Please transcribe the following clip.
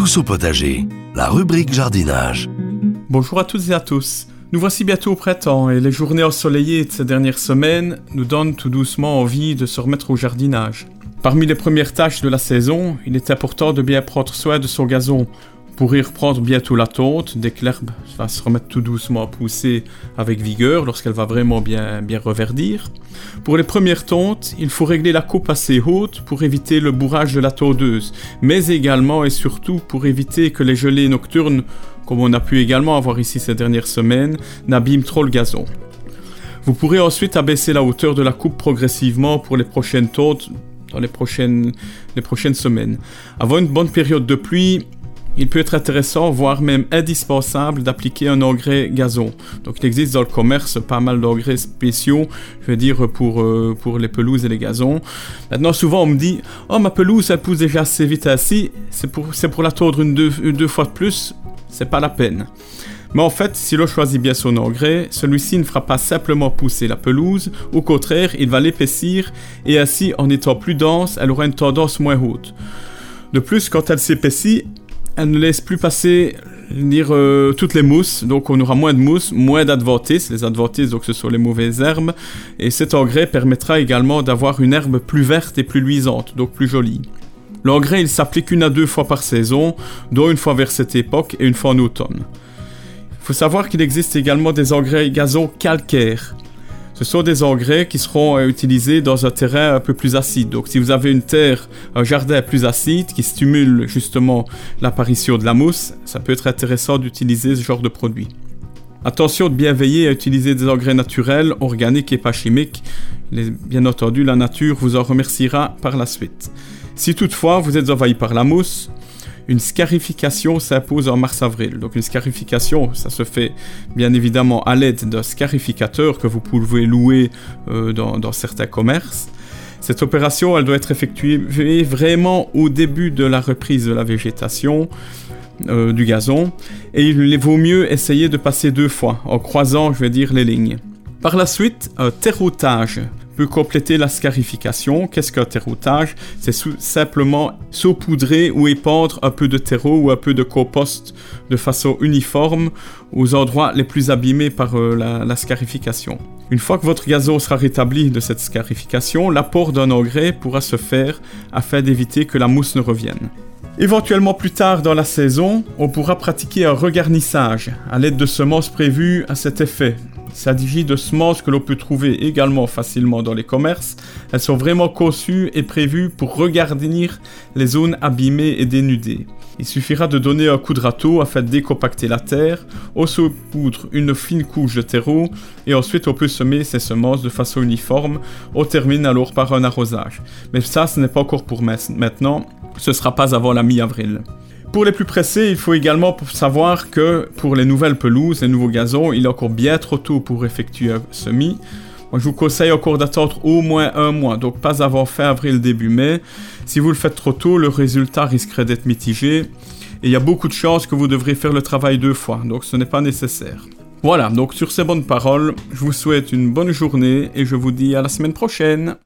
Tous au potager, la rubrique jardinage. Bonjour à toutes et à tous. Nous voici bientôt au printemps et les journées ensoleillées de ces dernières semaines nous donnent tout doucement envie de se remettre au jardinage. Parmi les premières tâches de la saison, il est important de bien prendre soin de son gazon pour y reprendre bientôt la tonte dès que l'herbe va se remettre tout doucement à pousser avec vigueur lorsqu'elle va vraiment bien, bien reverdir. Pour les premières tontes, il faut régler la coupe assez haute pour éviter le bourrage de la tondeuse, mais également et surtout pour éviter que les gelées nocturnes, comme on a pu également avoir ici ces dernières semaines, n'abîment trop le gazon. Vous pourrez ensuite abaisser la hauteur de la coupe progressivement pour les prochaines tontes dans les prochaines, les prochaines semaines. Avant une bonne période de pluie, il peut être intéressant, voire même indispensable, d'appliquer un engrais gazon. Donc il existe dans le commerce pas mal d'engrais spéciaux, je veux dire, pour, euh, pour les pelouses et les gazons. Maintenant, souvent on me dit Oh, ma pelouse, elle pousse déjà assez vite ainsi, c'est pour, pour la tordre une deux, deux fois de plus, c'est pas la peine. Mais en fait, si l'on choisit bien son engrais, celui-ci ne fera pas simplement pousser la pelouse, au contraire, il va l'épaissir et ainsi, en étant plus dense, elle aura une tendance moins haute. De plus, quand elle s'épaissit, elle ne laisse plus passer dire, euh, toutes les mousses, donc on aura moins de mousse, moins d'adventices, les adventices donc ce sont les mauvaises herbes, et cet engrais permettra également d'avoir une herbe plus verte et plus luisante, donc plus jolie. L'engrais il s'applique une à deux fois par saison, dont une fois vers cette époque et une fois en automne. Il faut savoir qu'il existe également des engrais gazon calcaires. Ce sont des engrais qui seront euh, utilisés dans un terrain un peu plus acide. Donc si vous avez une terre, un jardin plus acide qui stimule justement l'apparition de la mousse, ça peut être intéressant d'utiliser ce genre de produit. Attention de bien veiller à utiliser des engrais naturels, organiques et pas chimiques. Bien entendu, la nature vous en remerciera par la suite. Si toutefois vous êtes envahi par la mousse, une scarification s'impose en mars-avril. Donc une scarification, ça se fait bien évidemment à l'aide d'un scarificateur que vous pouvez louer euh, dans, certains commerces. Cette opération, elle doit être effectuée vraiment au début de la reprise de la végétation. Euh, du gazon et il vaut mieux essayer de passer deux fois en croisant je vais dire les lignes. Par la suite, un terroutage peut compléter la scarification. Qu'est-ce qu'un terroutage? C'est simplement saupoudrer ou épandre un peu de terreau ou un peu de compost de façon uniforme aux endroits les plus abîmés par euh, la, la scarification. Une fois que votre gazon sera rétabli de cette scarification, l'apport d'un engrais pourra se faire afin d'éviter que la mousse ne revienne. Éventuellement plus tard dans la saison, on pourra pratiquer un regarnissage à l'aide de semences prévues à cet effet. S'agit de semences que l'on peut trouver également facilement dans les commerces. Elles sont vraiment conçues et prévues pour regarnir les zones abîmées et dénudées. Il suffira de donner un coup de râteau afin de décompacter la terre, on saupoudre une fine couche de terreau et ensuite on peut semer ces semences de façon uniforme. On termine alors par un arrosage. Mais ça, ce n'est pas encore pour maintenant, ce sera pas avant la mi-avril. Pour les plus pressés, il faut également savoir que pour les nouvelles pelouses, les nouveaux gazons, il est encore bien trop tôt pour effectuer un semis. Moi, je vous conseille encore d'attendre au moins un mois, donc pas avant fin avril, début mai. Si vous le faites trop tôt, le résultat risquerait d'être mitigé. Et il y a beaucoup de chances que vous devrez faire le travail deux fois, donc ce n'est pas nécessaire. Voilà, donc sur ces bonnes paroles, je vous souhaite une bonne journée et je vous dis à la semaine prochaine.